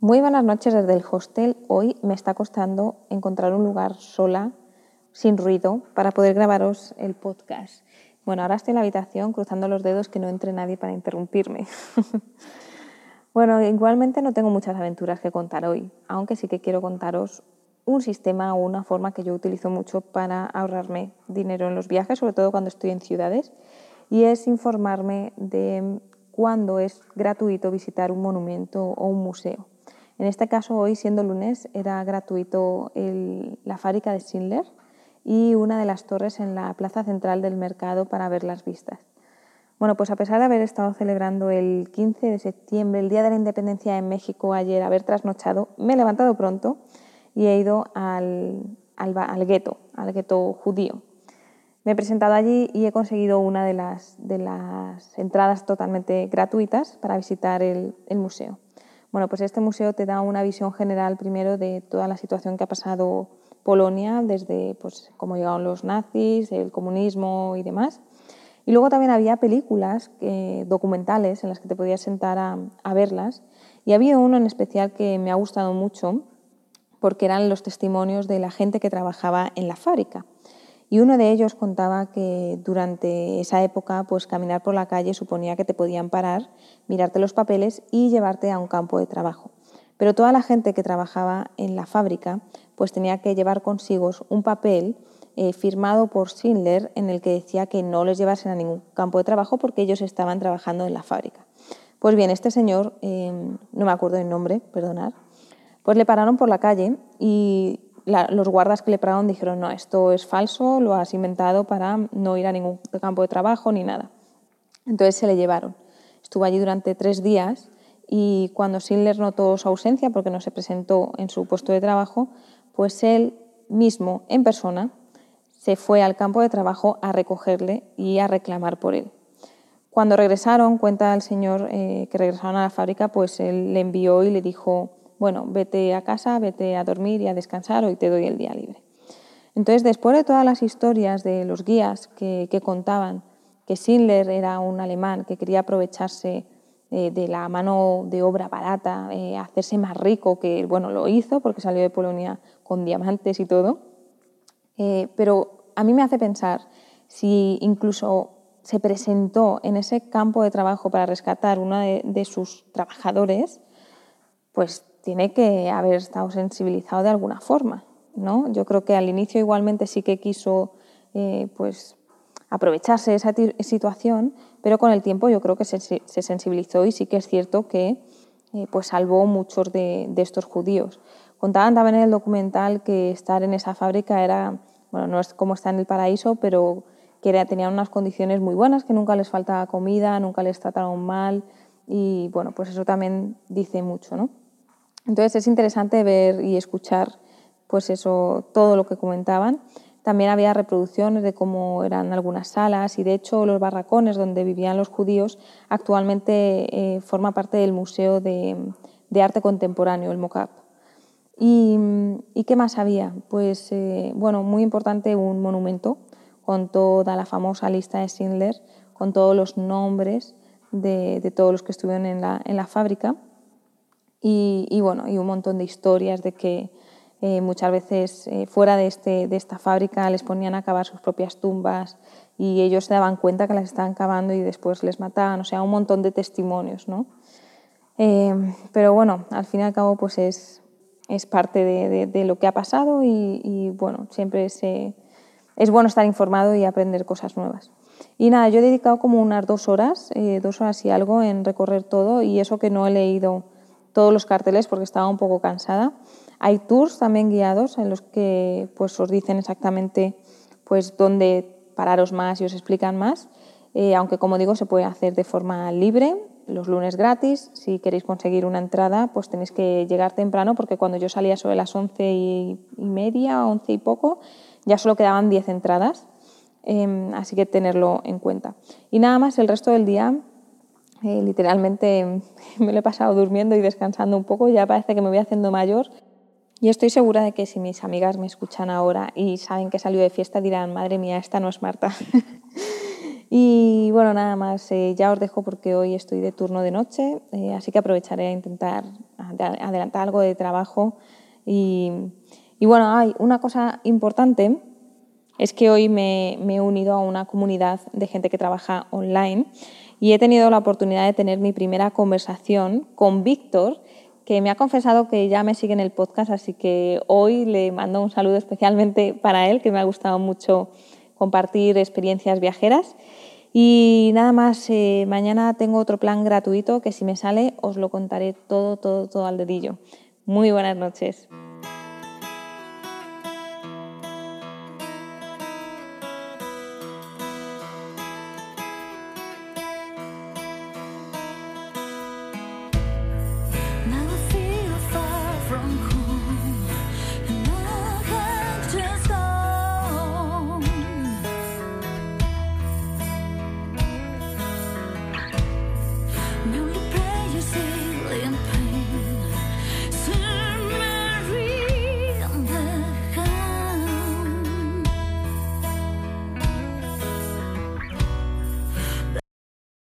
Muy buenas noches desde el hostel. Hoy me está costando encontrar un lugar sola, sin ruido, para poder grabaros el podcast. Bueno, ahora estoy en la habitación cruzando los dedos que no entre nadie para interrumpirme. bueno, igualmente no tengo muchas aventuras que contar hoy, aunque sí que quiero contaros un sistema o una forma que yo utilizo mucho para ahorrarme dinero en los viajes, sobre todo cuando estoy en ciudades, y es informarme de cuándo es gratuito visitar un monumento o un museo. En este caso, hoy siendo lunes, era gratuito la fábrica de Schindler y una de las torres en la plaza central del mercado para ver las vistas. Bueno, pues a pesar de haber estado celebrando el 15 de septiembre, el Día de la Independencia en México ayer, haber trasnochado, me he levantado pronto y he ido al, al, gueto, al gueto judío. Me he presentado allí y he conseguido una de las, de las entradas totalmente gratuitas para visitar el museo. Bueno, pues este museo te da una visión general primero de toda la situación que ha pasado Polonia, desde pues, cómo llegaron los nazis, el comunismo y demás. Y luego también había películas eh, documentales en las que te podías sentar a, a verlas. Y había uno en especial que me ha gustado mucho porque eran los testimonios de la gente que trabajaba en la fábrica. Y uno de ellos contaba que durante esa época, pues caminar por la calle suponía que te podían parar, mirarte los papeles y llevarte a un campo de trabajo. Pero toda la gente que trabajaba en la fábrica, pues tenía que llevar consigo un papel eh, firmado por Schindler en el que decía que no les llevasen a ningún campo de trabajo porque ellos estaban trabajando en la fábrica. Pues bien, este señor, eh, no me acuerdo el nombre, perdonad, pues le pararon por la calle y los guardas que le pararon dijeron, no, esto es falso, lo has inventado para no ir a ningún campo de trabajo ni nada. Entonces se le llevaron. Estuvo allí durante tres días y cuando Schindler notó su ausencia porque no se presentó en su puesto de trabajo, pues él mismo, en persona, se fue al campo de trabajo a recogerle y a reclamar por él. Cuando regresaron, cuenta el señor eh, que regresaron a la fábrica, pues él le envió y le dijo, bueno, vete a casa, vete a dormir y a descansar, hoy te doy el día libre. Entonces, después de todas las historias de los guías que, contaban que Schindler era un alemán que quería aprovecharse eh, de la mano de obra barata, eh, hacerse más rico, que bueno, lo hizo porque salió de Polonia con diamantes y todo, eh, pero a mí me hace pensar si incluso se presentó en ese campo de trabajo para rescatar uno de, de sus trabajadores, pues tiene que haber estado sensibilizado de alguna forma. ¿no? Yo creo que al inicio igualmente sí que quiso eh, pues, aprovecharse de esa situación, pero con el tiempo yo creo que se, sensibilizó y sí que es cierto que eh, pues salvó muchos de, estos judíos. Contaban también en el documental que estar en esa fábrica era, bueno, no es como estar en el paraíso, pero que era, tenían unas condiciones muy buenas, que nunca les faltaba comida, nunca les trataron mal y bueno, pues eso también dice mucho, ¿no? Entonces es interesante ver y escuchar pues eso, todo lo que comentaban. También había reproducciones de cómo eran algunas salas y de hecho los barracones donde vivían los judíos actualmente eh, forma parte del Museo de, Arte Contemporáneo, el MOCAP. ¿Y, qué más había? Pues eh, bueno, muy importante un monumento con toda la famosa lista de Schindler, con todos los nombres de, todos los que estuvieron en la, en la fábrica y, bueno, y un montón de historias de que eh, muchas veces eh, fuera de, este, de esta fábrica les ponían a cavar sus propias tumbas y ellos se daban cuenta que las estaban cavando y después les mataban, o sea, un montón de testimonios, ¿no? Eh, pero bueno, al fin y al cabo pues es, es parte de, lo que ha pasado y, y bueno, siempre es bueno estar informado y aprender cosas nuevas. Y nada, yo he dedicado como unas dos horas, dos horas y algo en recorrer todo y eso que no he leído todos los carteles porque estaba un poco cansada. Hay tours también guiados en los que pues, os dicen exactamente pues, dónde pararos más y os explican más, eh, aunque como digo se puede hacer de forma libre los lunes gratis. Si queréis conseguir una entrada, pues tenéis que llegar temprano porque cuando yo salía sobre las once y, media, once y poco, ya solo quedaban 10 entradas. Em, así que tenerlo en cuenta. Y nada más, el resto del día, eh, literalmente me lo he pasado durmiendo y descansando un poco. Ya parece que me voy haciendo mayor. Y estoy segura de que si mis amigas me escuchan ahora y saben que salió de fiesta, dirán, madre mía, esta no es Marta. Y bueno, nada más, eh, ya os dejo porque hoy estoy de turno de noche, eh, así que aprovecharé a intentar adelantar algo de trabajo. Y, bueno, hay una cosa importante, es que hoy me, me, he unido a una comunidad de gente que trabaja online y he tenido la oportunidad de tener mi primera conversación con Víctor, que me ha confesado que ya me sigue en el podcast, así que hoy le mando un saludo especialmente para él, que me ha gustado mucho compartir experiencias viajeras. Y nada más, eh, mañana tengo otro plan gratuito que si me sale os lo contaré todo, todo, todo al dedillo. Muy buenas noches.